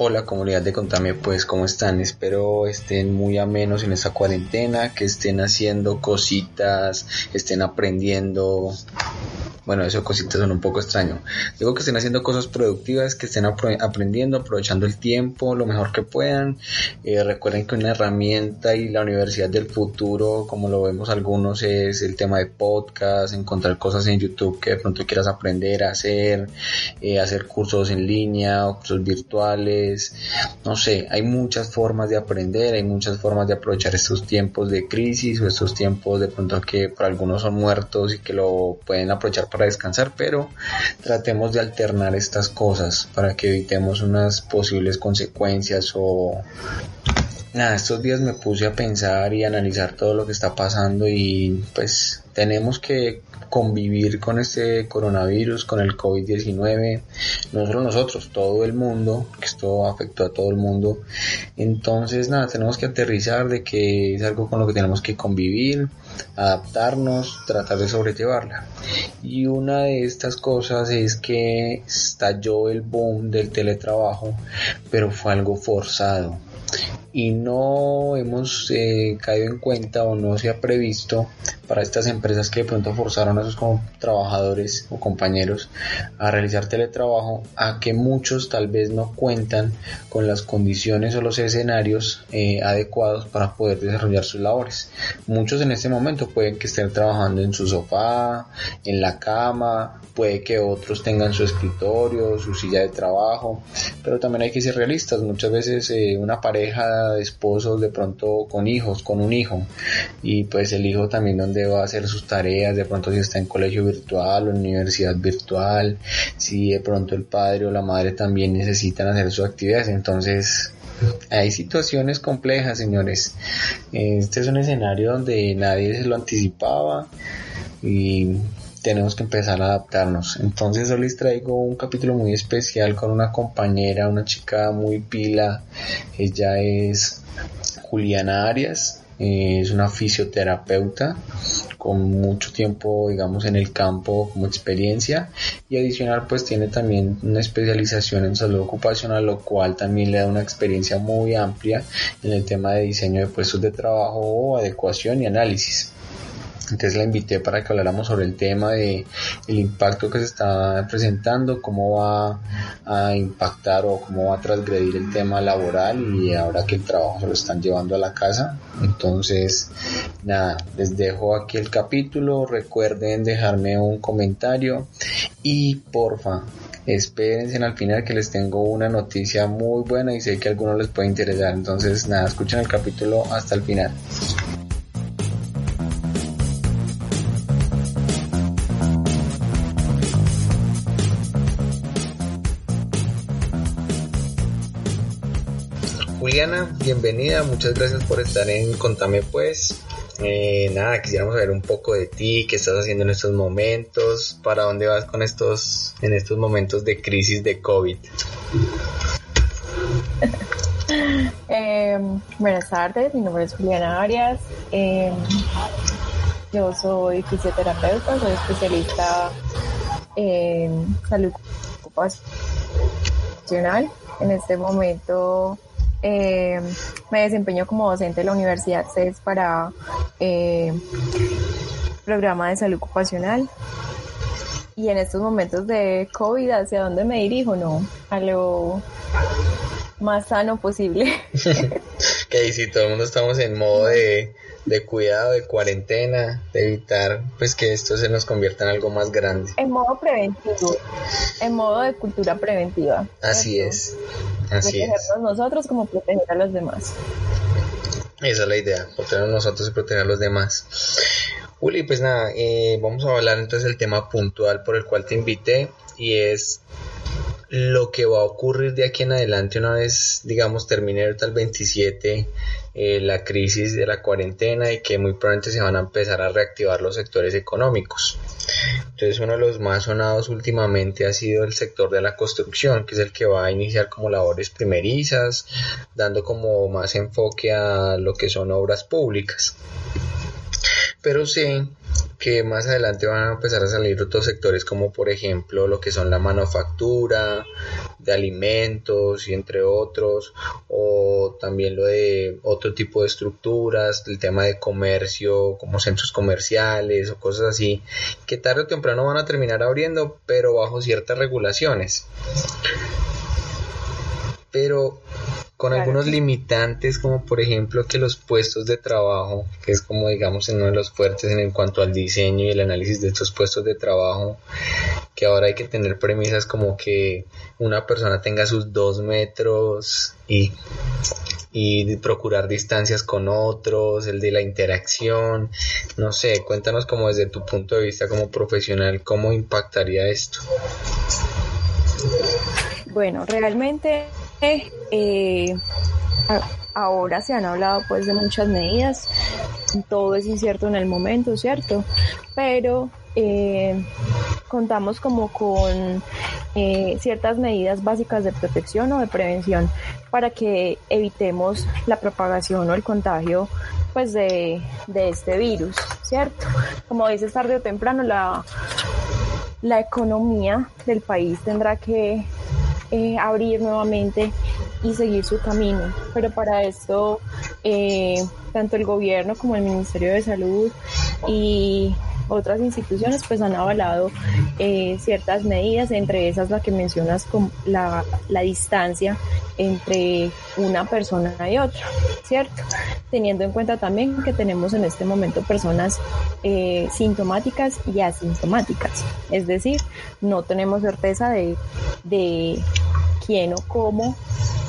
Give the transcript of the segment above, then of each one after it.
Hola comunidad de Contame, pues cómo están, espero estén muy amenos en esta cuarentena, que estén haciendo cositas, estén aprendiendo, bueno, eso cositas son un poco extraño. Digo que estén haciendo cosas productivas, que estén aprendiendo, aprovechando el tiempo lo mejor que puedan. Eh, recuerden que una herramienta y la universidad del futuro, como lo vemos algunos, es el tema de podcast, encontrar cosas en YouTube que de pronto quieras aprender a hacer, eh, hacer cursos en línea o cursos virtuales. No sé, hay muchas formas de aprender, hay muchas formas de aprovechar estos tiempos de crisis o estos tiempos de pronto que para algunos son muertos y que lo pueden aprovechar para para descansar, pero tratemos de alternar estas cosas para que evitemos unas posibles consecuencias o nada, estos días me puse a pensar y analizar todo lo que está pasando y pues tenemos que convivir con este coronavirus, con el COVID-19, no solo nosotros, todo el mundo, que esto afectó a todo el mundo. Entonces, nada, tenemos que aterrizar de que es algo con lo que tenemos que convivir, adaptarnos, tratar de sobrellevarla. Y una de estas cosas es que estalló el boom del teletrabajo, pero fue algo forzado y no hemos eh, caído en cuenta o no se ha previsto para estas empresas que de pronto forzaron a sus trabajadores o compañeros a realizar teletrabajo a que muchos tal vez no cuentan con las condiciones o los escenarios eh, adecuados para poder desarrollar sus labores. Muchos en este momento pueden que estén trabajando en su sofá, en la cama, puede que otros tengan su escritorio, su silla de trabajo, pero también hay que ser realistas. Muchas veces eh, una pareja esposos de pronto con hijos, con un hijo, y pues el hijo también donde va a hacer sus tareas, de pronto si está en colegio virtual o en universidad virtual, si de pronto el padre o la madre también necesitan hacer sus actividades, entonces hay situaciones complejas, señores. Este es un escenario donde nadie se lo anticipaba y tenemos que empezar a adaptarnos. Entonces hoy les traigo un capítulo muy especial con una compañera, una chica muy pila. Ella es Juliana Arias, eh, es una fisioterapeuta con mucho tiempo digamos en el campo como experiencia y adicional pues tiene también una especialización en salud ocupacional lo cual también le da una experiencia muy amplia en el tema de diseño de puestos de trabajo adecuación y análisis entonces la invité para que habláramos sobre el tema de el impacto que se está presentando, cómo va a impactar o cómo va a transgredir el tema laboral y ahora que el trabajo se lo están llevando a la casa. Entonces, nada, les dejo aquí el capítulo. Recuerden dejarme un comentario y porfa, espérense al final que les tengo una noticia muy buena y sé que a algunos les puede interesar. Entonces, nada, escuchen el capítulo hasta el final. Juliana, bienvenida, muchas gracias por estar en Contame pues. Eh, nada, quisiéramos saber un poco de ti, qué estás haciendo en estos momentos, para dónde vas con estos, en estos momentos de crisis de COVID. Em, buenas tardes, mi nombre es Juliana Arias. Em, yo soy fisioterapeuta, soy especialista en salud ocupacional. En este momento eh, me desempeño como docente de la Universidad CES para eh, programa de salud ocupacional. Y en estos momentos de COVID, ¿hacia dónde me dirijo? No, a lo más sano posible. que si todo el mundo estamos en modo de, de, cuidado, de cuarentena, de evitar pues que esto se nos convierta en algo más grande. En modo preventivo, en modo de cultura preventiva. Así es. Así Protegernos nosotros como proteger a los demás. Esa es la idea, proteger a nosotros y proteger a los demás. Uli, pues nada, eh, vamos a hablar entonces del tema puntual por el cual te invité y es lo que va a ocurrir de aquí en adelante una vez, digamos, termine el 27 eh, la crisis de la cuarentena y que muy pronto se van a empezar a reactivar los sectores económicos. Entonces uno de los más sonados últimamente ha sido el sector de la construcción, que es el que va a iniciar como labores primerizas, dando como más enfoque a lo que son obras públicas. Pero sé que más adelante van a empezar a salir otros sectores como por ejemplo lo que son la manufactura de alimentos y entre otros o también lo de otro tipo de estructuras el tema de comercio como centros comerciales o cosas así que tarde o temprano van a terminar abriendo pero bajo ciertas regulaciones pero con algunos limitantes como por ejemplo que los puestos de trabajo, que es como digamos uno de los fuertes en cuanto al diseño y el análisis de estos puestos de trabajo, que ahora hay que tener premisas como que una persona tenga sus dos metros y, y procurar distancias con otros, el de la interacción, no sé, cuéntanos como desde tu punto de vista como profesional, cómo impactaría esto. Bueno, realmente eh, ahora se han hablado pues de muchas medidas, todo es incierto en el momento, ¿cierto? Pero eh, contamos como con eh, ciertas medidas básicas de protección o de prevención para que evitemos la propagación o el contagio pues de, de este virus, ¿cierto? Como dices tarde o temprano la, la economía del país tendrá que eh, abrir nuevamente y seguir su camino. Pero para esto, eh, tanto el gobierno como el Ministerio de Salud y otras instituciones pues han avalado eh, ciertas medidas, entre esas la que mencionas con la, la distancia entre una persona y otra, ¿cierto? Teniendo en cuenta también que tenemos en este momento personas eh, sintomáticas y asintomáticas, es decir, no tenemos certeza de, de quién o cómo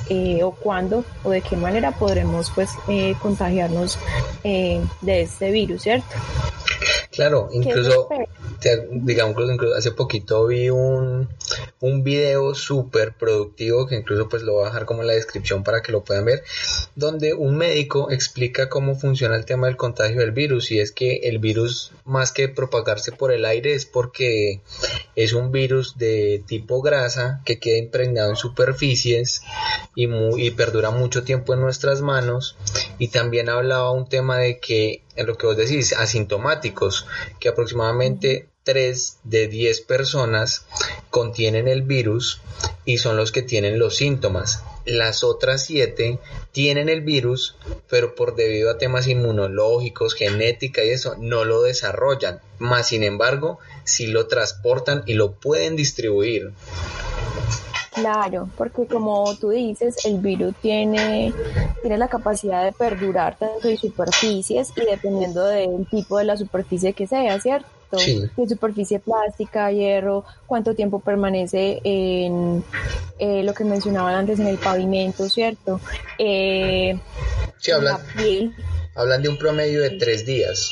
eh, o cuándo o de qué manera podremos pues eh, contagiarnos eh, de este virus, ¿cierto? Claro, incluso, digamos, incluso hace poquito vi un, un video súper productivo que incluso pues lo voy a dejar como en la descripción para que lo puedan ver, donde un médico explica cómo funciona el tema del contagio del virus y es que el virus más que propagarse por el aire es porque es un virus de tipo grasa que queda impregnado en superficies y, perdura mucho tiempo en nuestras manos y también hablaba un tema de que en lo que vos decís, asintomáticos, que aproximadamente 3 de 10 personas contienen el virus y son los que tienen los síntomas. Las otras 7 tienen el virus, pero por debido a temas inmunológicos, genética y eso, no lo desarrollan. Más sin embargo, sí lo transportan y lo pueden distribuir. Claro, porque como tú dices, el virus tiene, tiene la capacidad de perdurar tanto en superficies y dependiendo del tipo de la superficie que sea, ¿cierto? Sí. superficie plástica, hierro, cuánto tiempo permanece en eh, lo que mencionaban antes en el pavimento, ¿cierto? Eh, sí, hablan, hablan de un promedio de tres días.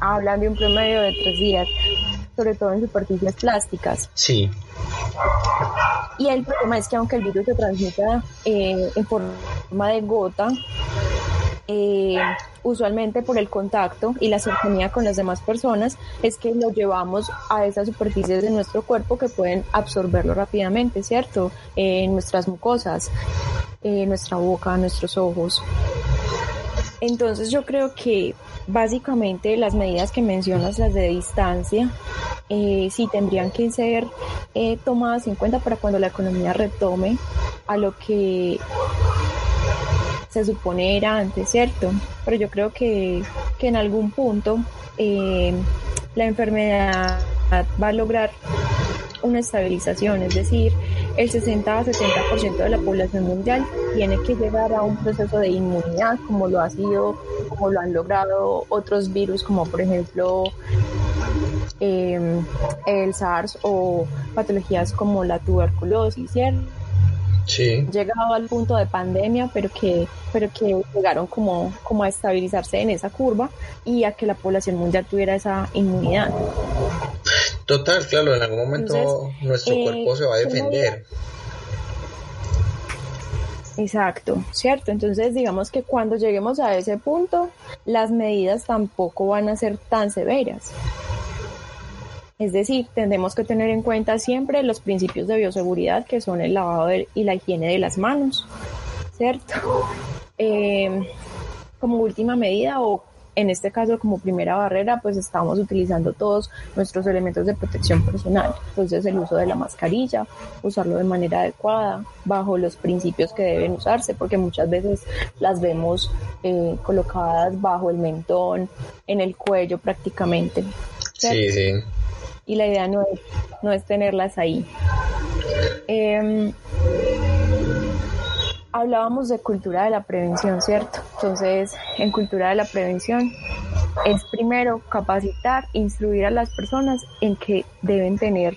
Hablan de un promedio de tres días, sobre todo en superficies plásticas. Sí. Y el problema es que aunque el virus se transmita eh, en forma de gota, eh, usualmente por el contacto y la cercanía con las demás personas, es que lo llevamos a esas superficies de nuestro cuerpo que pueden absorberlo rápidamente, ¿cierto? En nuestras mucosas, en nuestra boca, nuestros ojos. Entonces yo creo que básicamente las medidas que mencionas, las de distancia, eh, sí tendrían que ser eh, tomadas en cuenta para cuando la economía retome a lo que se supone era antes, ¿cierto? Pero yo creo que, que en algún punto eh, la enfermedad va a lograr una estabilización, es decir, el 60 a 70% de la población mundial tiene que llegar a un proceso de inmunidad, como lo ha sido, como lo han logrado otros virus, como por ejemplo eh, el SARS o patologías como la tuberculosis, ¿cierto? Sí. Llegado al punto de pandemia, pero que, pero que llegaron como, como a estabilizarse en esa curva y a que la población mundial tuviera esa inmunidad. Total, claro, en algún momento nuestro eh, cuerpo se va a defender. Exacto, cierto. Entonces, digamos que cuando lleguemos a ese punto, las medidas tampoco van a ser tan severas. Es decir, tendremos que tener en cuenta siempre los principios de bioseguridad que son el lavado y la higiene de las manos, ¿cierto? Eh, como última medida o en este caso como primera barrera pues estamos utilizando todos nuestros elementos de protección personal. Entonces el uso de la mascarilla, usarlo de manera adecuada, bajo los principios que deben usarse, porque muchas veces las vemos eh, colocadas bajo el mentón, en el cuello prácticamente. Sí, sí. Y la idea no es, no es tenerlas ahí. Em, hablábamos de cultura de la prevención, ¿cierto? Entonces, en cultura de la prevención es primero capacitar, instruir a las personas en que deben tener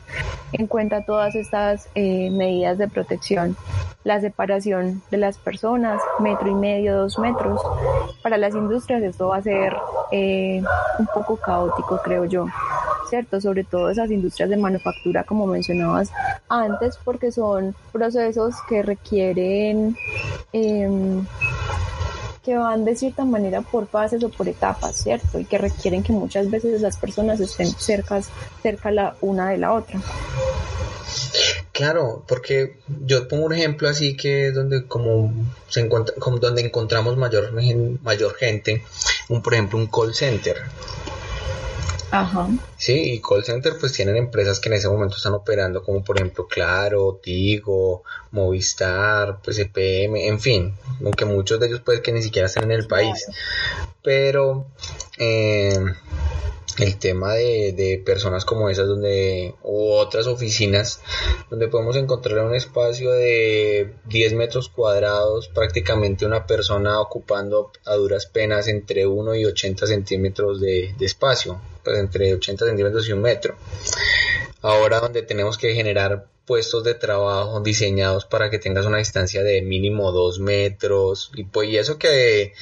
en cuenta todas estas eh, medidas de protección. La separación de las personas, metro y medio, dos metros. Para las industrias esto va a ser eh, un poco caótico, creo yo. ¿cierto? Sobre todo esas industrias de manufactura, como mencionabas antes, porque son procesos que requieren eh, que van de cierta manera por fases o por etapas, ¿cierto? Y que requieren que muchas veces las personas estén cercas, cerca la una de la otra. Claro, porque yo pongo un ejemplo así que es donde como se encuentra, como donde encontramos mayor mayor gente, un por ejemplo un call center. Ajá. Sí, y call center pues tienen empresas que en ese momento están operando como por ejemplo Claro, Tigo, Movistar, pues EPM, en fin, aunque muchos de ellos pues que ni siquiera están en el país. Pero eh, el tema de, de, personas como esas donde u otras oficinas donde podemos encontrar un espacio de 10 metros cuadrados prácticamente una persona ocupando a duras penas entre 1 y 80 centímetros de, de espacio pues entre 80 centímetros y un metro. Ahora donde tenemos que generar puestos de trabajo diseñados para que tengas una distancia de mínimo 2 metros. Y pues y eso que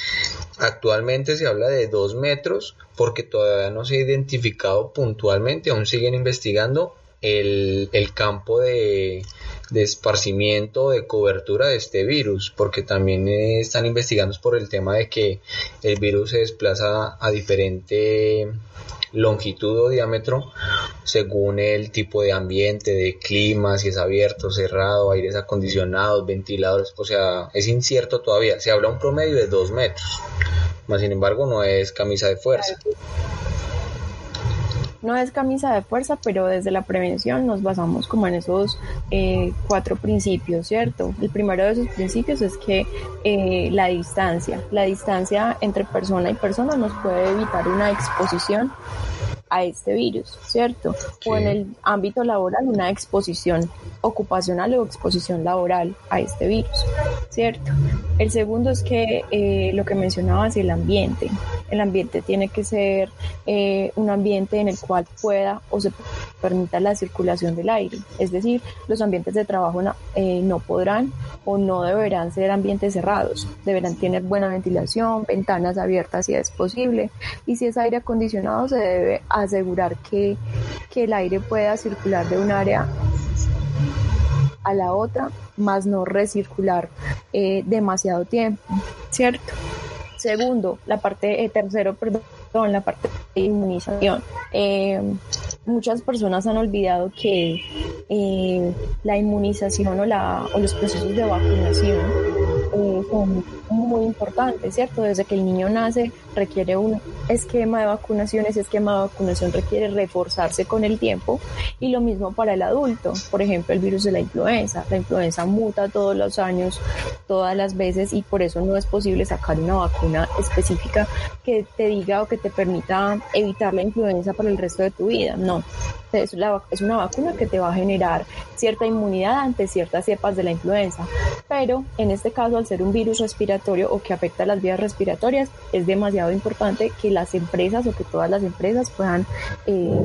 actualmente se habla de 2 metros porque todavía no se ha identificado puntualmente, aún siguen investigando el, el campo de, de esparcimiento, de cobertura de este virus, porque también están investigando por el tema de que el virus se desplaza a diferente longitud o diámetro según el tipo de ambiente, de clima, si es abierto, cerrado, aires acondicionados, ventiladores, o sea, es incierto todavía. Se habla un promedio de dos metros, más sin embargo no es camisa de fuerza. No es camisa de fuerza, pero desde la prevención nos basamos como en esos eh, cuatro principios, ¿cierto? El primero de esos principios es que eh, la distancia, la distancia entre persona y persona nos puede evitar una exposición a este virus, ¿cierto? O en el ámbito laboral una exposición ocupacional o exposición laboral a este virus, ¿cierto? El segundo es que eh, lo que mencionabas, el ambiente. El ambiente tiene que ser eh, un ambiente en el cual pueda o se permita la circulación del aire. Es decir, los ambientes de trabajo no, eh, no podrán o no deberán ser ambientes cerrados. Deberán tener buena ventilación, ventanas abiertas si es posible. Y si es aire acondicionado, se debe asegurar que, que el aire pueda circular de un área a la otra, más no recircular eh, demasiado tiempo, ¿cierto? Segundo, la parte, eh, tercero, perdón, la parte de inmunización. Eh, muchas personas han olvidado que eh, la inmunización o, la, o los procesos de vacunación eh, son muy importantes, ¿cierto? Desde que el niño nace requiere un esquema de vacunación, ese esquema de vacunación requiere reforzarse con el tiempo y lo mismo para el adulto, por ejemplo el virus de la influenza, la influenza muta todos los años, todas las veces y por eso no es posible sacar una vacuna específica que te diga o que te permita evitar la influenza para el resto de tu vida, no, es, es una vacuna que te va a generar cierta inmunidad ante ciertas cepas de la influenza, pero en este caso al ser un virus respiratorio o que afecta las vías respiratorias es demasiado importante que las empresas o que todas las empresas puedan eh,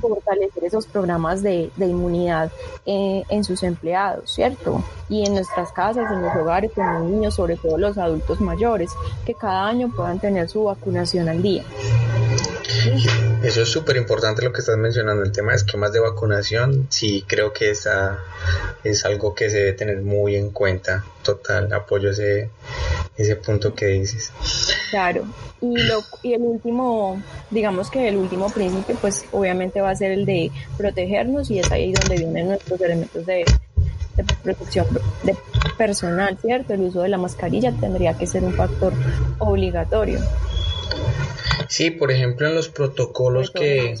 fortalecer esos programas de, de inmunidad eh, en sus empleados, ¿cierto? Y en nuestras casas, en los hogares, con los niños, sobre todo los adultos mayores, que cada año puedan tener su vacunación al día. Eso es súper importante lo que estás mencionando, el tema de esquemas de vacunación, sí creo que esa es algo que se debe tener muy en cuenta, total, apoyo ese, ese punto que dices. Claro, y, lo, y el último, digamos que el último principio, pues obviamente va a ser el de protegernos y es ahí donde vienen nuestros elementos de, de protección de personal, ¿cierto? El uso de la mascarilla tendría que ser un factor obligatorio. Sí, por ejemplo, en los protocolos que...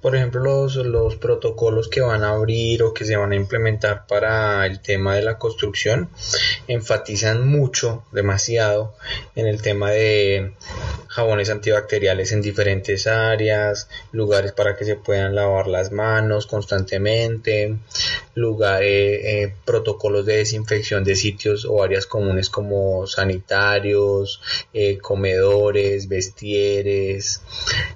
Por ejemplo, los, los protocolos que van a abrir o que se van a implementar para el tema de la construcción enfatizan mucho, demasiado, en el tema de jabones antibacteriales en diferentes áreas, lugares para que se puedan lavar las manos constantemente, lugares, eh, protocolos de desinfección de sitios o áreas comunes como sanitarios, eh, comedores, vestieres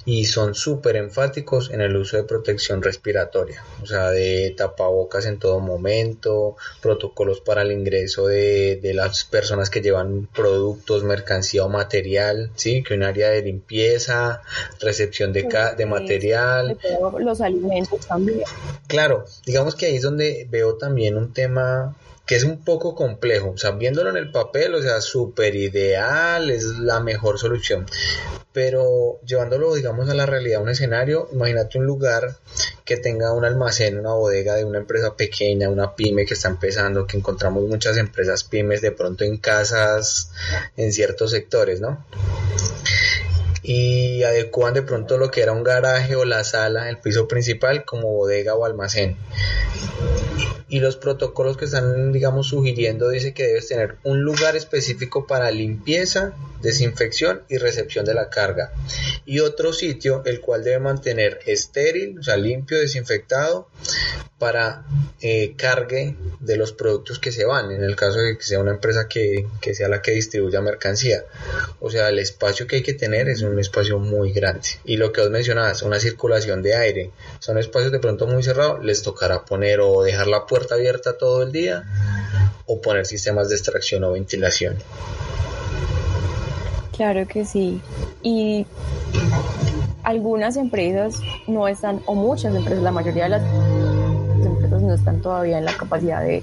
y son súper enfáticos en el uso de protección respiratoria, o sea, de tapabocas en todo momento, protocolos para el ingreso de, de las personas que llevan productos, mercancía o material, sí, que una área de limpieza, recepción de, de material. Los alimentos también. Claro, digamos que ahí es donde veo también un tema que es un poco complejo, o sea, viéndolo en el papel, o sea, súper ideal, es la mejor solución, pero llevándolo, digamos, a la realidad, un escenario, imagínate un lugar que tenga un almacén, una bodega de una empresa pequeña, una pyme que está empezando, que encontramos muchas empresas pymes de pronto en casas, en ciertos sectores, ¿no? y adecuan de pronto lo que era un garaje o la sala, el piso principal, como bodega o almacén. Y los protocolos que están, digamos, sugiriendo dice que debes tener un lugar específico para limpieza, desinfección y recepción de la carga. Y otro sitio, el cual debe mantener estéril, o sea, limpio, desinfectado, para eh, cargue de los productos que se van, en el caso de que sea una empresa que, que sea la que distribuya mercancía. O sea, el espacio que hay que tener es un espacio muy grande. Y lo que os mencionabas, una circulación de aire. Son espacios de pronto muy cerrados, les tocará poner o dejar la puerta abierta todo el día o poner sistemas de extracción o ventilación. Claro que sí. Y algunas empresas no están, o muchas empresas, la mayoría de las no están todavía en la capacidad de,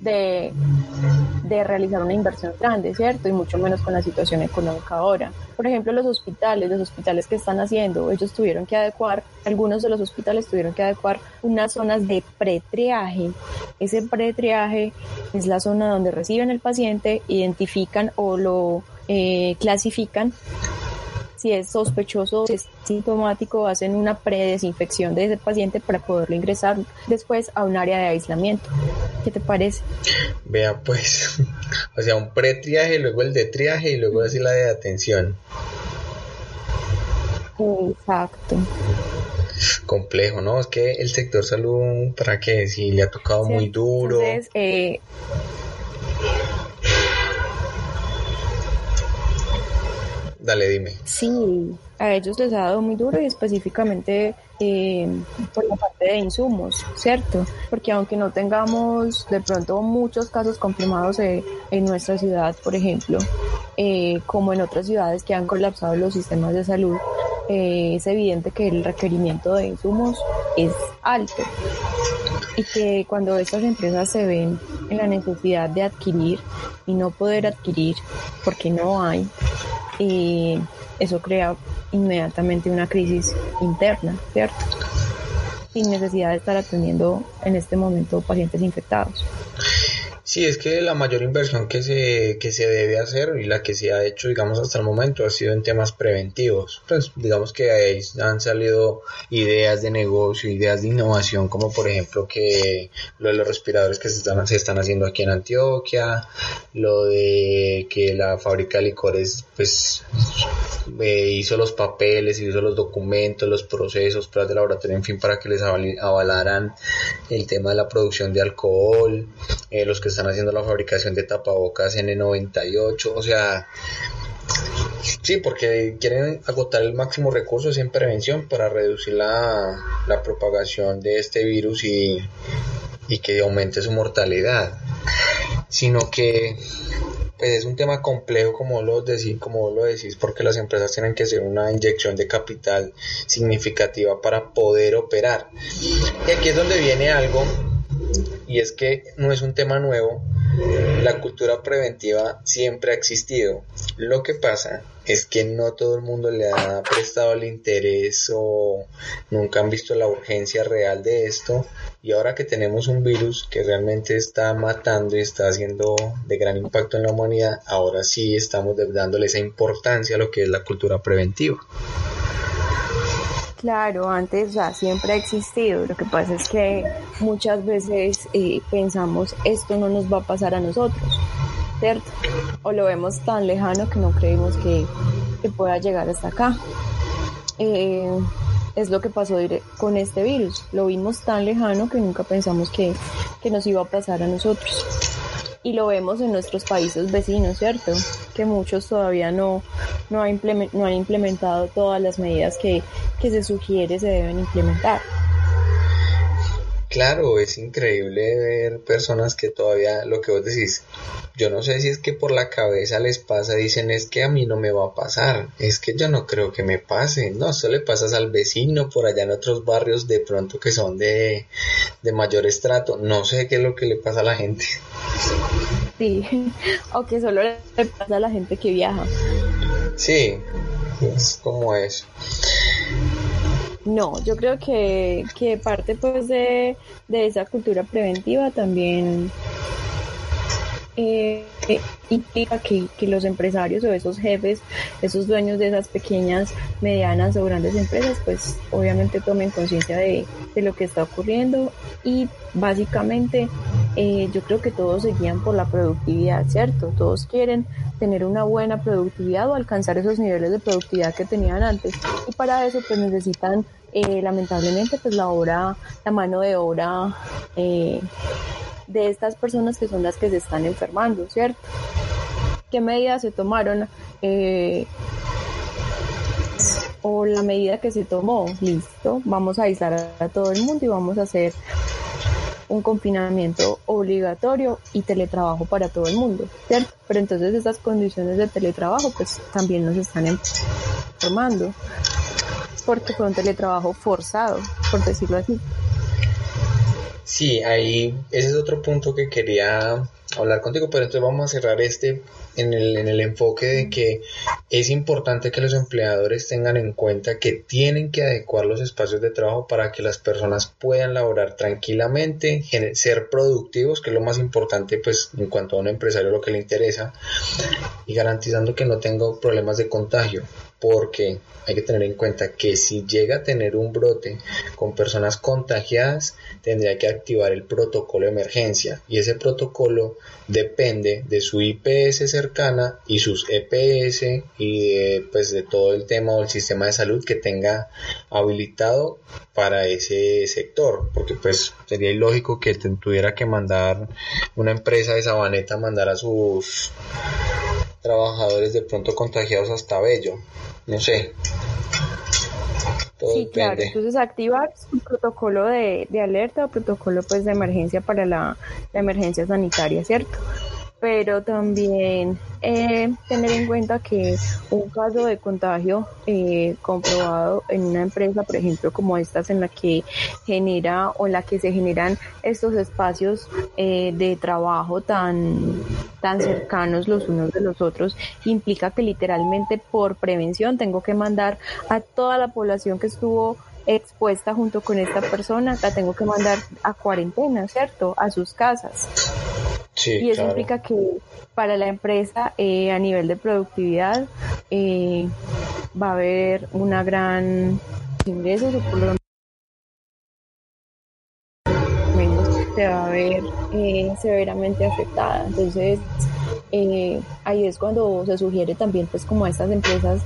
de, realizar una inversión grande, ¿cierto? Y mucho menos con la situación económica ahora. Por ejemplo, los hospitales, los hospitales que están haciendo, ellos tuvieron que adecuar, algunos de los hospitales tuvieron que adecuar unas zonas de pretriaje. Ese pretriaje es la zona donde reciben el paciente, identifican o lo eh, clasifican si es sospechoso, si es sintomático, hacen una predesinfección de ese paciente para poderlo ingresar después a un área de aislamiento. ¿Qué te parece? Vea pues, o sea, un pretriaje, luego el de triaje y luego así la de atención. Exacto complejo, ¿no? Es que el sector salud, ¿para qué? Si le ha tocado muy duro. Entonces, eh, Dale, dime. Sí, a ellos les ha dado muy duro y específicamente eh, por la parte de insumos, ¿cierto? Porque aunque no tengamos de pronto muchos casos confirmados eh, en nuestra ciudad, por ejemplo, eh, como en otras ciudades que han colapsado los sistemas de salud, es evidente que el requerimiento de insumos es alto y que cuando estas empresas se ven en la necesidad de adquirir y no poder adquirir porque no hay, y eso crea inmediatamente una crisis interna, ¿cierto? Sin necesidad de estar atendiendo en este momento pacientes infectados. Sí, es que la mayor inversión que se, que se debe hacer y la que se ha hecho, digamos, hasta el momento ha sido en temas preventivos. Pues digamos que ahí han salido ideas de negocio, ideas de innovación, como por ejemplo que lo de los respiradores que se están, se están haciendo aquí en Antioquia, lo de que la fábrica de licores, pues, eh, hizo los papeles, hizo los documentos, los procesos, pruebas de laboratorio, en fin, para que les avalaran el tema de la producción de alcohol, eh, los que están haciendo la fabricación de tapabocas N98, o sea, sí, porque quieren agotar el máximo recursos en prevención para reducir la, propagación de este virus y, y que aumente su mortalidad, sino que pues es un tema complejo como lo decís, como lo decís, porque las empresas tienen que hacer una inyección de capital significativa para poder operar. Y aquí es donde viene algo y es que no es un tema nuevo, la cultura preventiva siempre ha existido. Lo que pasa es que no todo el mundo le ha prestado el interés o nunca han visto la urgencia real de esto y ahora que tenemos un virus que realmente está matando y está haciendo de gran impacto en la humanidad, ahora sí estamos dándole esa importancia a lo que es la cultura preventiva. Claro, antes ya siempre ha existido. Lo que pasa es que muchas veces eh, pensamos esto no nos va a pasar a nosotros, ¿cierto? O lo vemos tan lejano que no creemos que, pueda llegar hasta acá. Eh, es lo que pasó con este virus. Lo vimos tan lejano que nunca pensamos que, que nos iba a pasar a nosotros y lo vemos en nuestros países vecinos, ¿cierto? Que muchos todavía no, no, han implementado todas las medidas que, que se sugiere se deben implementar. Claro, es increíble ver personas que todavía, lo que vos decís, yo no sé si es que por la cabeza les pasa, dicen es que a mí no me va a pasar, es que yo no creo que me pase, no, eso le pasas al vecino por allá en otros barrios de pronto que son de, de mayor estrato, no sé qué es lo que le pasa a la gente. Sí, o que solo le pasa a la gente que viaja. Sí, es como eso. No, yo creo que, que parte pues de, de esa cultura preventiva también eh, implica que, los empresarios o esos jefes, esos dueños de esas pequeñas, medianas o grandes empresas, pues obviamente tomen conciencia de, de, lo que está ocurriendo y básicamente eh, yo creo que todos se guían por la productividad, ¿cierto? Todos quieren tener una buena productividad o alcanzar esos niveles de productividad que tenían antes y para eso pues necesitan eh, lamentablemente pues la obra, la mano de obra eh, de estas personas que son las que se están enfermando, ¿cierto? ¿Qué medidas se tomaron? Eh, o la medida que se tomó, listo, vamos a aislar a todo el mundo y vamos a hacer un confinamiento obligatorio y teletrabajo para todo el mundo, ¿cierto? Pero entonces esas condiciones de teletrabajo pues también nos están enfermando porque fue un teletrabajo forzado, por decirlo así. Sí, ahí ese es otro punto que quería hablar contigo, pero entonces vamos a cerrar este en el, en el enfoque de que es importante que los empleadores tengan en cuenta que tienen que adecuar los espacios de trabajo para que las personas puedan laborar tranquilamente, ser productivos, que es lo más importante pues en cuanto a un empresario lo que le interesa, y garantizando que no tenga problemas de contagio porque hay que tener en cuenta que si llega a tener un brote con personas contagiadas, tendría que activar el protocolo de emergencia y ese protocolo depende de su IPS cercana y sus EPS y de, pues de todo el tema o el sistema de salud que tenga habilitado para ese sector, porque pues sería ilógico que tuviera que mandar una empresa de Sabaneta mandar a sus trabajadores de pronto contagiados hasta Bello no sé. sí, claro. Entonces activar un protocolo de, de, alerta o protocolo pues de emergencia para la, la emergencia sanitaria, ¿cierto? Pero también eh, tener en cuenta que un caso de contagio eh, comprobado en una empresa, por ejemplo, como estas en la que genera o en la que se generan estos espacios eh, de trabajo tan, tan cercanos los unos de los otros, implica que literalmente por prevención tengo que mandar a toda la población que estuvo expuesta junto con esta persona, la tengo que mandar a cuarentena, ¿cierto? A sus casas y eso implica que para la empresa eh, a nivel de productividad eh, va a haber una gran ingresos o por lo menos se va a ver eh, severamente afectada. Entonces, eh, ahí es cuando se sugiere también pues como a estas empresas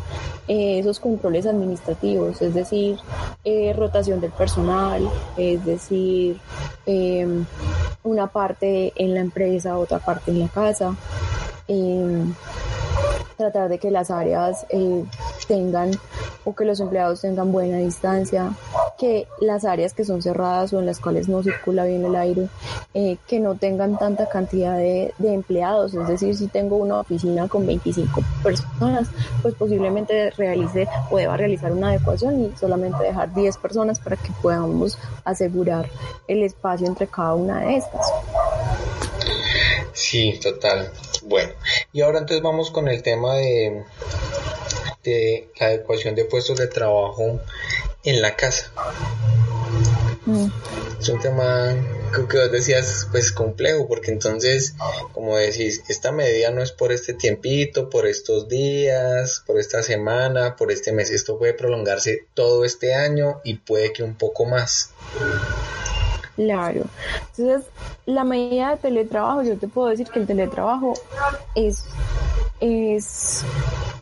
eh, esos controles administrativos, es decir, eh, rotación del personal, es decir, em, una parte en la empresa, otra parte en la casa, em, tratar de que las áreas tengan o que los empleados tengan buena distancia, que las áreas que son cerradas o en las cuales no circula bien el aire, eh, que no tengan tanta cantidad de, empleados. Es decir, si tengo una oficina con 25 personas, pues posiblemente realice o deba realizar una adecuación y solamente dejar 10 personas para que podamos asegurar el espacio entre cada una de estas. Sí, total. Bueno, y ahora entonces vamos con el tema de de la adecuación de puestos de trabajo en la casa. Mm. Es un tema que vos decías, pues complejo, porque entonces, como decís, esta medida no es por este tiempito, por estos días, por esta semana, por este mes, esto puede prolongarse todo este año y puede que un poco más. Claro. Entonces, la medida de teletrabajo, yo te puedo decir que el teletrabajo es, es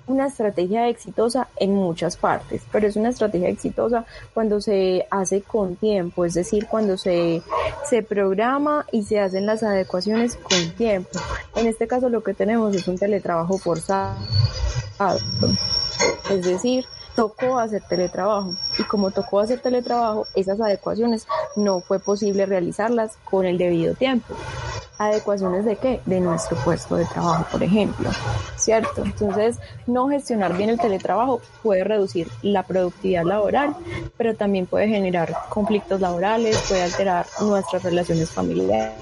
una estrategia exitosa en muchas partes, pero es una estrategia exitosa cuando se hace con tiempo, es decir, cuando se, se programa y se hacen las adecuaciones con tiempo. En este caso lo que tenemos es un teletrabajo forzado. Es decir, tocó hacer teletrabajo y como tocó hacer teletrabajo, esas adecuaciones no fue posible realizarlas con el debido tiempo. ¿Adecuaciones de qué? De nuestro puesto de trabajo, por ejemplo, ¿cierto? Entonces, no gestionar bien el teletrabajo puede reducir la productividad laboral, pero también puede generar conflictos laborales, puede alterar nuestras relaciones familiares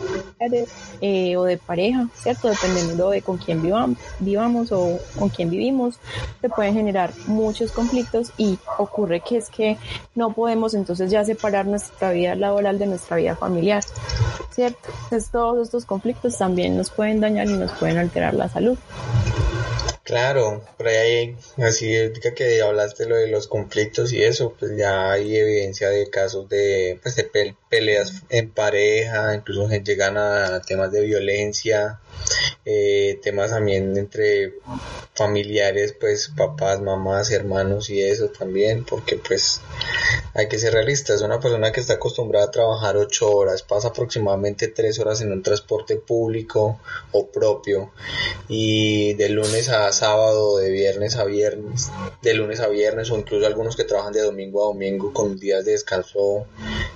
eh, o de pareja, ¿cierto? Dependiendo de con quién vivamos, vivamos o con quién vivimos, se pueden generar muchos conflictos y ocurre que es que no podemos entonces ya separar nuestra vida laboral de nuestra vida familiar, ¿cierto? Entonces todos estos conflictos también nos pueden dañar y nos pueden alterar la salud. Claro, por ahí así que hablaste lo de los conflictos y eso, pues ya hay evidencia de casos de, pues de peleas en pareja, incluso llegan a temas de violencia, eh, temas también entre familiares, pues papás, mamás, hermanos y eso también, porque pues hay que ser realistas, una persona que está acostumbrada a trabajar ocho horas, pasa aproximadamente tres horas en un transporte público o propio y de lunes a sábado, de viernes a viernes, de lunes a viernes o incluso algunos que trabajan de domingo a domingo con días de descanso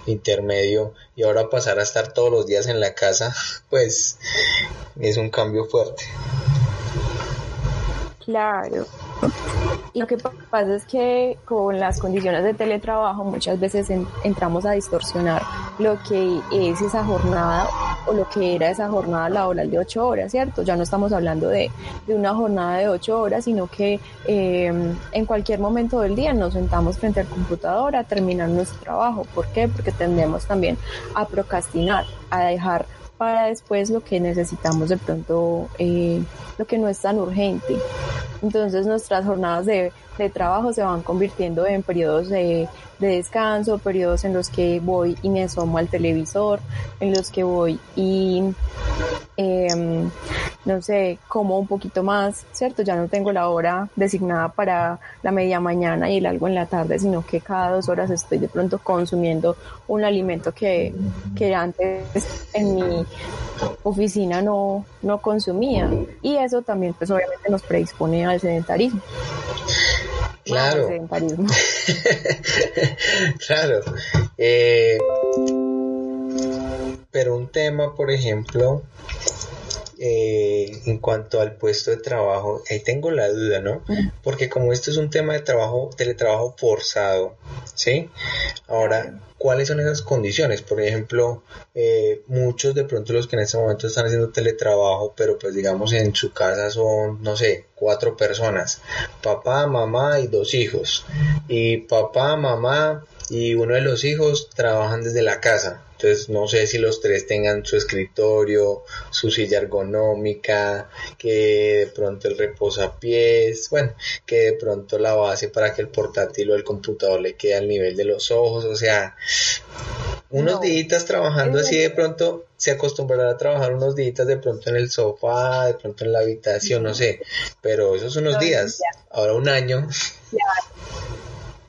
intermedio y ahora pasar a estar todos los días en la casa, pues es un cambio fuerte. Claro. Y lo que pasa es que con las condiciones de teletrabajo muchas veces entramos a distorsionar lo que es esa jornada o lo que era esa jornada laboral de ocho horas, ¿cierto? Ya no estamos hablando de, una jornada de ocho horas, sino que eh, en cualquier momento del día nos sentamos frente al computador a terminar nuestro trabajo. ¿Por qué? Porque tendemos también a procrastinar, a dejar para después lo que necesitamos de pronto, eh, lo que no es tan urgente. Entonces nuestras jornadas de, de trabajo se van convirtiendo en periodos de, de, descanso, periodos en los que voy y me asomo al televisor, en los que voy y, eh, no sé, como un poquito más, ¿cierto? Ya no tengo la hora designada para la media mañana y el algo en la tarde, sino que cada dos horas estoy de pronto consumiendo un alimento que, que antes en mi oficina no, no consumía. Y eso también, pues obviamente nos predispone al sedentarismo. Claro. claro. Eh, pero un tema, por ejemplo, eh, en cuanto al puesto de trabajo, ahí tengo la duda, ¿no? Porque como esto es un tema de trabajo, teletrabajo forzado, ¿sí? Ahora, ¿cuáles son esas condiciones? Por ejemplo, eh, muchos de pronto los que en este momento están haciendo teletrabajo, pero pues digamos en su casa son, no sé, cuatro personas, papá, mamá y dos hijos. Y papá, mamá y uno de los hijos trabajan desde la casa. Entonces no sé si los tres tengan su escritorio, su silla ergonómica, que de pronto el reposapiés, bueno, que de pronto la base para que el portátil o el computador le quede al nivel de los ojos, o sea, unos días trabajando así de pronto se acostumbrará a trabajar unos días de pronto en el sofá, de pronto en la habitación, no sé, pero esos son unos días, ahora un año.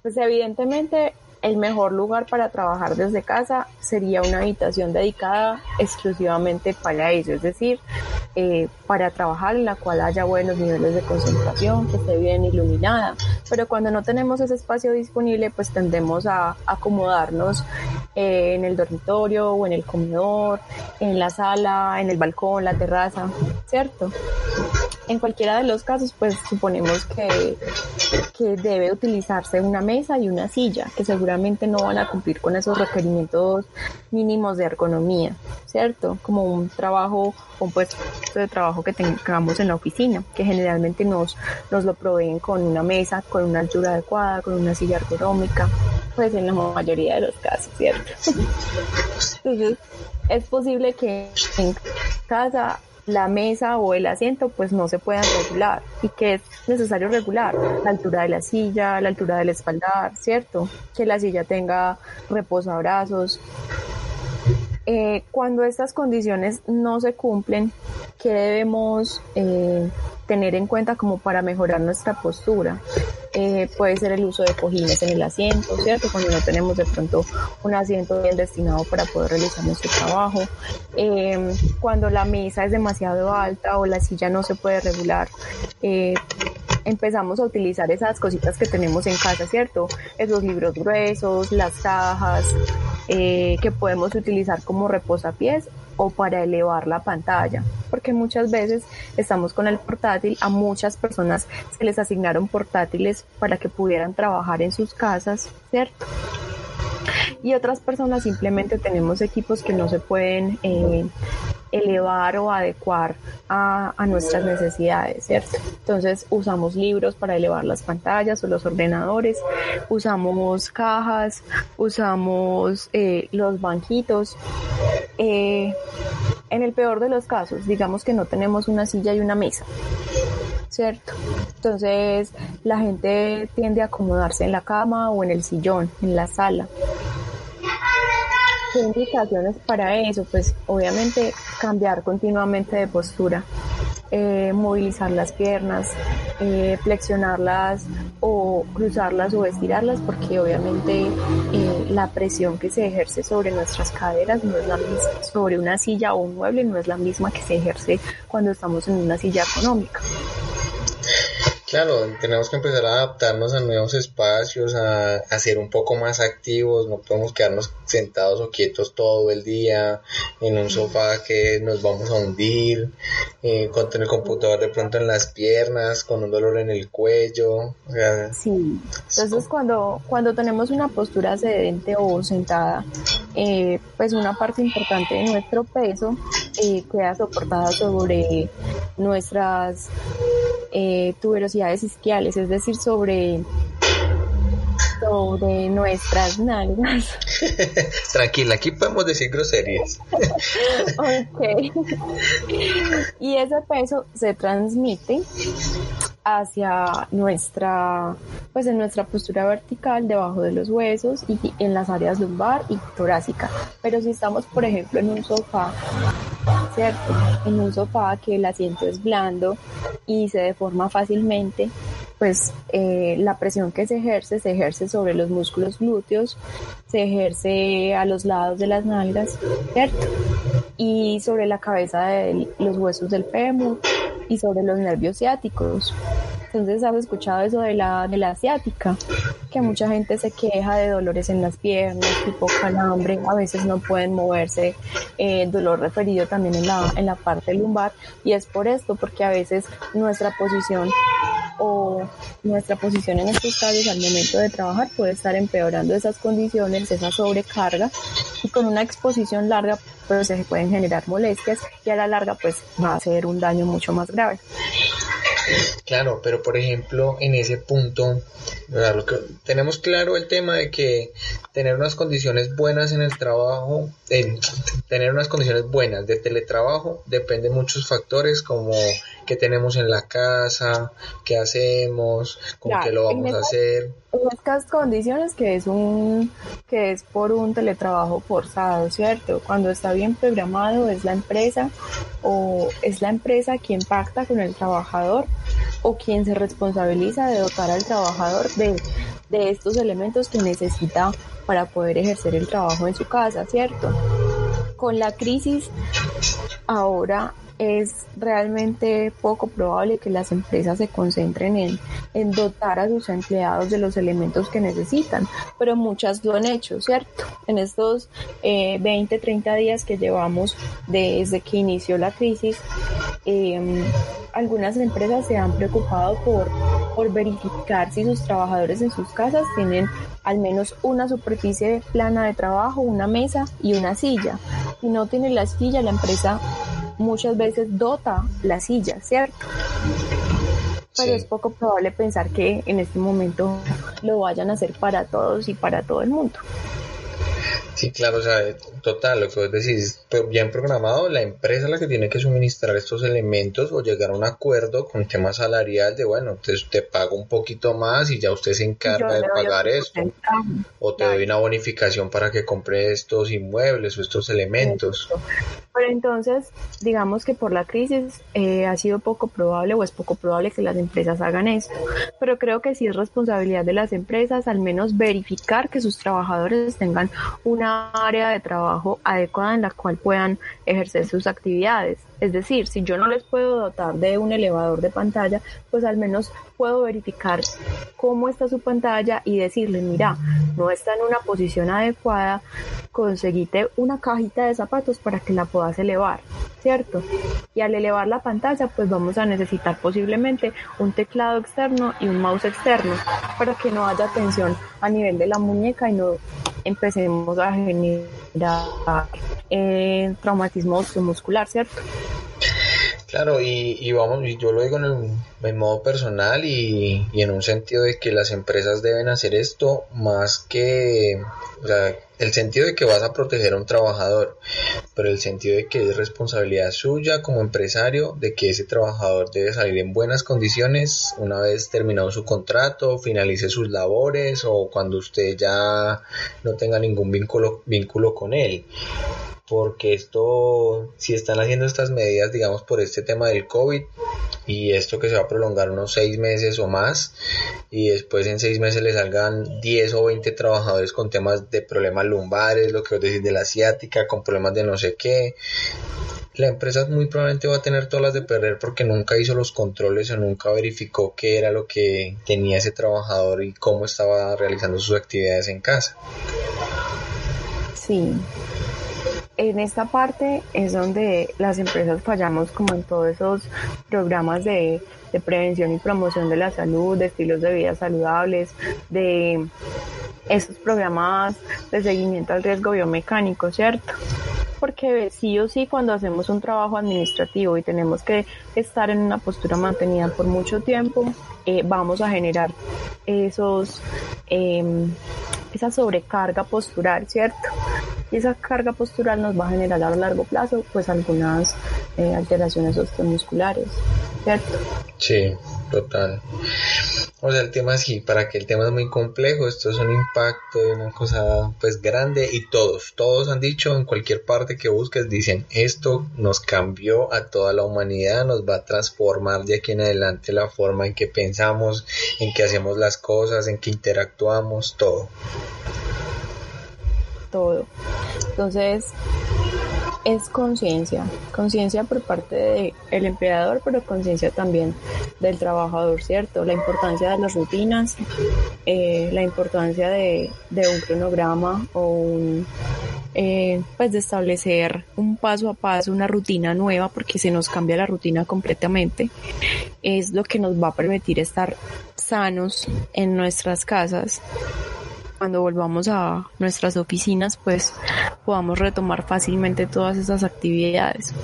Pues evidentemente el mejor lugar para trabajar desde casa sería una habitación dedicada exclusivamente para eso, es decir, eh, para trabajar en la cual haya buenos niveles de concentración, que esté bien iluminada. Pero cuando no tenemos ese espacio disponible, pues tendemos a acomodarnos eh, en el dormitorio o en el comedor, en la sala, en el balcón, la terraza, ¿cierto? en cualquiera de los casos, pues suponemos que, que debe utilizarse una mesa y una silla, que seguramente no van a cumplir con esos requerimientos mínimos de ergonomía, ¿cierto? Como un trabajo, un puesto de trabajo que tengamos en la oficina, que generalmente nos, nos lo proveen con una mesa, con una altura adecuada, con una silla ergonómica, pues en la mayoría de los casos, ¿cierto? Es posible que en casa la mesa o el asiento pues no se puedan regular y que es necesario regular la altura de la silla, la altura del espaldar, ¿cierto? Que la silla tenga reposabrazos. Eh, cuando estas condiciones no se cumplen, ¿qué debemos eh, tener en cuenta como para mejorar nuestra postura? Eh, puede ser el uso de cojines en el asiento, ¿cierto? Cuando no tenemos de pronto un asiento bien destinado para poder realizar nuestro trabajo. Eh, cuando la mesa es demasiado alta o la silla no se puede regular, eh, empezamos a utilizar esas cositas que tenemos en casa, ¿cierto? Esos libros gruesos, las cajas, que podemos utilizar como reposapiés o para elevar la pantalla, porque muchas veces estamos con el portátil, a muchas personas se les asignaron portátiles para que pudieran trabajar en sus casas, ¿cierto? Y otras personas simplemente tenemos equipos que no se pueden eh, elevar o adecuar a, nuestras necesidades, ¿cierto? Entonces usamos libros para elevar las pantallas o los ordenadores, usamos cajas, usamos eh, los banquitos. Eh, en el peor de los casos, digamos que no tenemos una silla y una mesa. ¿cierto? Entonces la gente tiende a acomodarse en la cama o en el sillón, en la sala. ¿Qué indicaciones para eso? Pues obviamente cambiar continuamente de postura, eh, movilizar las piernas, eh, flexionarlas o cruzarlas o estirarlas porque obviamente eh, la presión que se ejerce sobre nuestras caderas no es la misma, sobre una silla o un mueble no es la misma que se ejerce cuando estamos en una silla económica. Claro, tenemos que empezar a adaptarnos a nuevos espacios, a, a, ser un poco más activos, no podemos quedarnos sentados o quietos todo el día en un sofá que nos vamos a hundir, eh, con el computador de pronto en las piernas, con un dolor en el cuello. sí, entonces cuando, cuando tenemos una postura sedente o sentada, eh, pues una parte importante de nuestro peso eh, queda soportada sobre nuestras eh, tuberosidades isquiales, es decir, sobre sobre nuestras nalgas. Tranquila, aquí podemos decir groserías. ok. Y ese peso se transmite hacia nuestra, pues en nuestra postura vertical, debajo de los huesos y en las áreas lumbar y torácica. Pero si estamos, por ejemplo, en un sofá, ¿cierto? En un sofá que el asiento es blando y se deforma fácilmente, pues eh, la presión que se ejerce se ejerce sobre los músculos glúteos, se ejerce a los lados de las nalgas, ¿cierto? Y sobre la cabeza de los huesos del fémur y sobre los nervios ciáticos. Entonces has escuchado eso de la, de la asiática, que mucha gente se queja de dolores en las piernas, tipo calambre, a veces no pueden moverse, eh, dolor referido también en la, en la parte lumbar, y es por esto, porque a veces nuestra posición o nuestra posición en estos casos al momento de trabajar puede estar empeorando esas condiciones, esa sobrecarga, y con una exposición larga pues se pueden generar molestias y a la larga pues va a ser un daño mucho más grave. Claro, pero por ejemplo, en ese punto, lo que, tenemos claro el tema de que tener unas condiciones buenas en el trabajo, tener unas condiciones buenas de teletrabajo, depende de muchos factores como qué tenemos en la casa, qué hacemos, con qué lo vamos a hacer. En estas condiciones que es un que es por un teletrabajo forzado, ¿cierto? Cuando está bien programado es la empresa o es la empresa quien pacta con el trabajador o quien se responsabiliza de dotar al trabajador de, de estos elementos que necesita para poder ejercer el trabajo en su casa, ¿cierto? Con la crisis ahora es realmente poco probable que las empresas se concentren en, dotar a sus empleados de los elementos que necesitan, pero muchas lo han hecho, ¿cierto? En estos eh, 20, 30 días que llevamos desde que inició la crisis, em, algunas empresas se han preocupado por, por verificar si sus trabajadores en sus casas tienen al menos una superficie plana de trabajo, una mesa y una silla. Si no tiene la silla, la empresa muchas veces dota la silla, ¿cierto? Pero es poco probable pensar que en este momento lo vayan a hacer para todos y para todo el mundo. Sí, claro, o sea, total, lo que vos decís, bien programado, la empresa es la que tiene que suministrar estos elementos o llegar a un acuerdo con tema salarial de, bueno, te, te pago un poquito más y ya usted se encarga de pagar esto. O te doy una bonificación para que compre estos inmuebles o estos elementos. Pero entonces, digamos que por la crisis eh, ha sido poco probable o es poco probable que las empresas hagan esto. Pero creo que sí es responsabilidad de las empresas al menos verificar que sus trabajadores tengan una área de trabajo adecuada en la cual puedan ejercer sus actividades. Es decir, si yo no les puedo dotar de un elevador de pantalla, pues al menos puedo verificar cómo está su pantalla y decirle, mira, no está en una posición adecuada, conseguite una cajita de zapatos para que la puedas elevar, ¿cierto? Y al elevar la pantalla, pues vamos a necesitar posiblemente un teclado externo y un mouse externo para que no haya tensión a nivel de la muñeca y no empecemos a generar eh, traumatismo muscular, ¿cierto? Claro, y, vamos, y yo lo digo en, el, modo personal y, en un sentido de que las empresas deben hacer esto más que, el sentido de que vas a proteger a un trabajador, pero el sentido de que es responsabilidad suya como empresario de que ese trabajador debe salir en buenas condiciones una vez terminado su contrato, finalice sus labores o cuando usted ya no tenga ningún vínculo, vínculo con él porque esto, si están haciendo estas medidas, digamos, por este tema del COVID, y esto que se va a prolongar unos seis meses o más, y después en seis meses le salgan 10 o 20 trabajadores con temas de problemas lumbares, lo que os decís de la asiática, con problemas de no sé qué, la empresa muy probablemente va a tener todas las de perder porque nunca hizo los controles o nunca verificó qué era lo que tenía ese trabajador y cómo estaba realizando sus actividades en casa. Sí, en esta parte es donde las empresas fallamos como en todos esos programas de, prevención y promoción de la salud, de estilos de vida saludables, de esos programas de seguimiento al riesgo biomecánico, ¿cierto? Porque sí o sí cuando hacemos un trabajo administrativo y tenemos que estar en una postura mantenida por mucho tiempo, eh, vamos a generar esos, em, esa sobrecarga postural, ¿cierto? y esa carga postural nos va a generar a largo plazo pues algunas eh, alteraciones osteomusculares, ¿cierto? Sí, total. O sea, el tema sí, para que el tema es muy complejo, esto es un impacto de una cosa pues grande y todos, todos han dicho en cualquier parte que busques, dicen, esto nos cambió a toda la humanidad, nos va a transformar de aquí en adelante la forma en que pensamos, en que hacemos las cosas, en que interactuamos, todo todo. Entonces, es conciencia, conciencia por parte del el empleador, pero conciencia también del trabajador, ¿cierto? La importancia de las rutinas, eh, la importancia de, un cronograma o un, eh, pues de establecer un paso a paso, una rutina nueva, porque se nos cambia la rutina completamente, es lo que nos va a permitir estar sanos en nuestras casas cuando volvamos a nuestras oficinas, pues podamos retomar fácilmente todas esas actividades.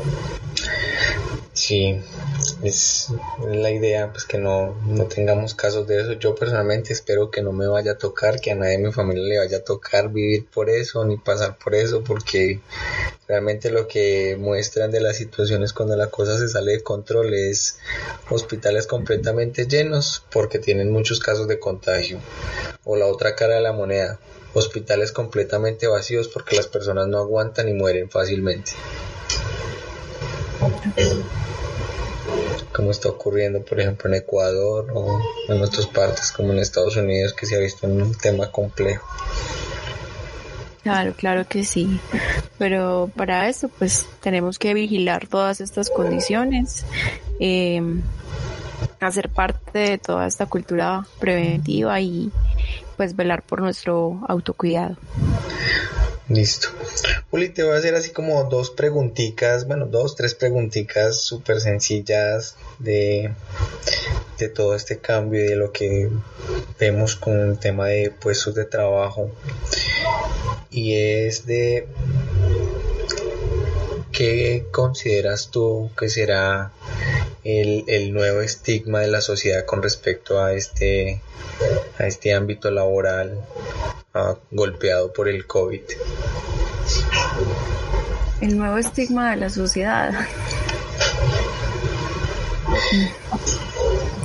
Sí, es la idea, pues que no, no tengamos casos de eso. Yo personalmente espero que no me vaya a tocar, que a nadie de mi familia le vaya a tocar vivir por eso, ni pasar por eso, porque realmente lo que muestran de las situaciones cuando la cosa se sale de control es hospitales completamente llenos porque tienen muchos casos de contagio. O la otra cara de la moneda, hospitales completamente vacíos porque las personas no aguantan y mueren fácilmente como está ocurriendo, por ejemplo, en Ecuador o en otras partes como en Estados Unidos, que se ha visto un tema complejo. Claro, claro que sí. Pero para eso, pues tenemos que vigilar todas estas condiciones, eh, hacer parte de toda esta cultura preventiva y pues velar por nuestro autocuidado. Listo. Juli, te voy a hacer así como dos preguntitas, bueno, dos, tres preguntitas súper sencillas de, de todo este cambio y de lo que vemos con el tema de puestos de trabajo. Y es de ¿qué consideras tú que será el, el, nuevo estigma de la sociedad con respecto a este, a este ámbito laboral uh, golpeado por el COVID? El nuevo estigma de la sociedad.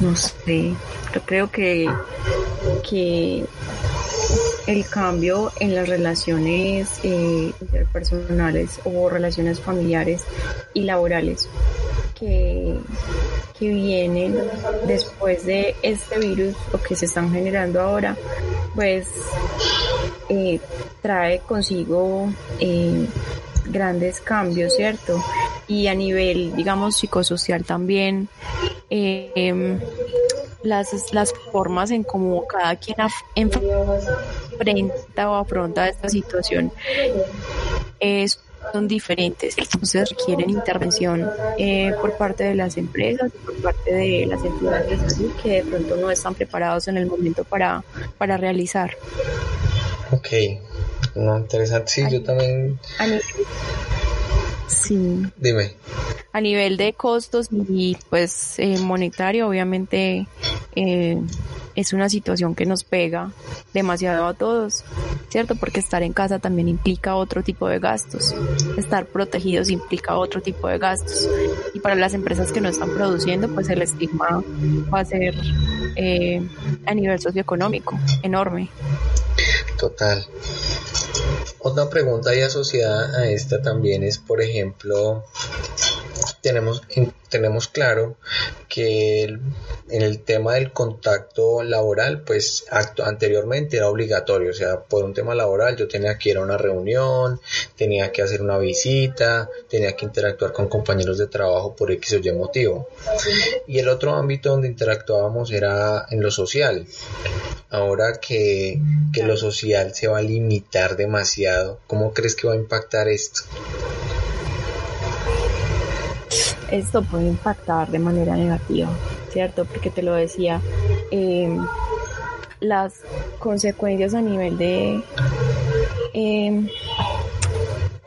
No sé, yo creo que, que el cambio en las relaciones eh, interpersonales o relaciones familiares y laborales que, que vienen después de este virus o que se están generando ahora, pues eh, trae consigo eh, grandes cambios, ¿cierto? Y a nivel, digamos, psicosocial también, eh, las, las formas en cómo cada quien enfrenta o afronta esta situación es, son diferentes, entonces requieren intervención eh, por parte de las empresas, por parte de las entidades de salud que de pronto no están preparados en el momento para, para realizar. Ok, no, interesante, sí, yo también... Sí. Dime. A nivel de costos y pues eh, monetario, obviamente eh, es una situación que nos pega demasiado a todos, ¿cierto? Porque estar en casa también implica otro tipo de gastos. Estar protegidos implica otro tipo de gastos. Y para las empresas que no están produciendo, pues el estigma va a ser eh, a nivel socioeconómico enorme. Total. Otra pregunta y asociada a esta también es, por ejemplo, tenemos, tenemos claro que en el tema del contacto laboral, pues acto, anteriormente era obligatorio, o sea, por un tema laboral yo tenía que ir a una reunión, tenía que hacer una visita, tenía que interactuar con compañeros de trabajo por X o Y motivo. Y el otro ámbito donde interactuábamos era en lo social. Ahora que, que lo social se va a limitar demasiado, ¿cómo crees que va a impactar esto? Esto puede impactar de manera negativa, ¿cierto? Porque te lo decía, eh, las consecuencias a nivel de eh,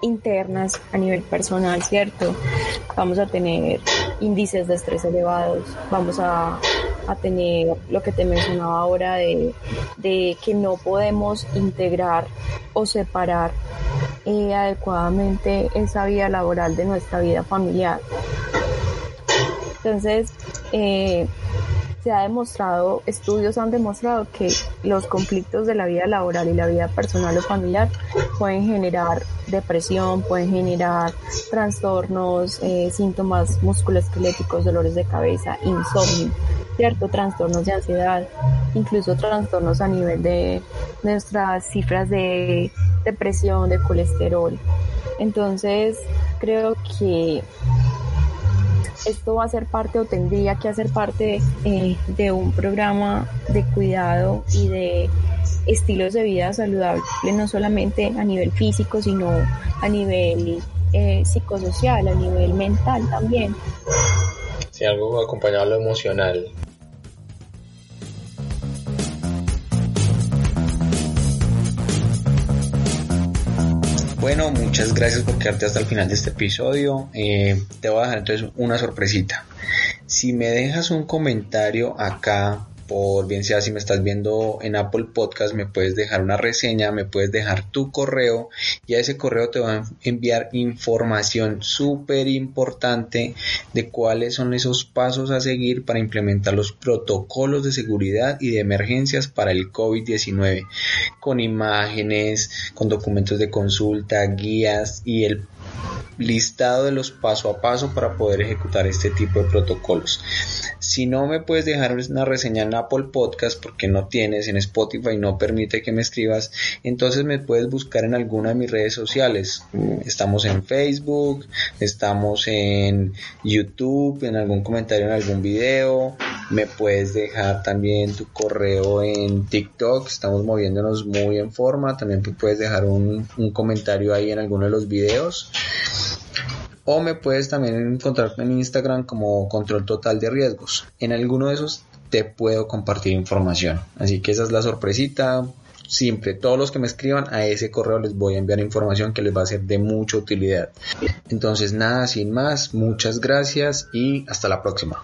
internas, a nivel personal, ¿cierto? Vamos a tener índices de estrés elevados, vamos a, a tener lo que te mencionaba ahora de, de que no podemos integrar o separar eh, adecuadamente esa vida laboral de nuestra vida familiar. Entonces, eh, se ha demostrado, estudios han demostrado que los conflictos de la vida laboral y la vida personal o familiar pueden generar depresión, pueden generar trastornos, eh, síntomas musculoesqueléticos, dolores de cabeza, insomnio, cierto, trastornos de ansiedad, incluso trastornos a nivel de nuestras cifras de depresión, de colesterol. Entonces, creo que esto va a ser parte o tendría que hacer parte eh, de un programa de cuidado y de estilos de vida saludable, no solamente a nivel físico, sino a nivel eh, psicosocial, a nivel mental también. Sí, algo acompañado a lo emocional. Bueno, muchas gracias por quedarte hasta el final de este episodio. Eh, te voy a dejar entonces una sorpresita. Si me dejas un comentario acá por bien sea si me estás viendo en Apple Podcast, me puedes dejar una reseña, me puedes dejar tu correo y a ese correo te van a enviar información súper importante de cuáles son esos pasos a seguir para implementar los protocolos de seguridad y de emergencias para el COVID-19 con imágenes, con documentos de consulta, guías y el listado de los paso a paso para poder ejecutar este tipo de protocolos. Si no me puedes dejar una reseña en Apple Podcast porque no tienes en Spotify no permite que me escribas, entonces me puedes buscar en alguna de mis redes sociales. Estamos en Facebook, estamos en YouTube, en algún comentario en algún video, Me puedes dejar también tu correo en TikTok, estamos moviéndonos muy en forma. También puedes dejar un, un comentario ahí en alguno de los videos. O me puedes también encontrar en Instagram como Control Total de Riesgos. En alguno de esos te puedo compartir información. Así que esa es la sorpresita. Siempre, todos los que me escriban a ese correo les voy a enviar información que les va a ser de mucha utilidad. Entonces, nada, sin más, muchas gracias y hasta la próxima.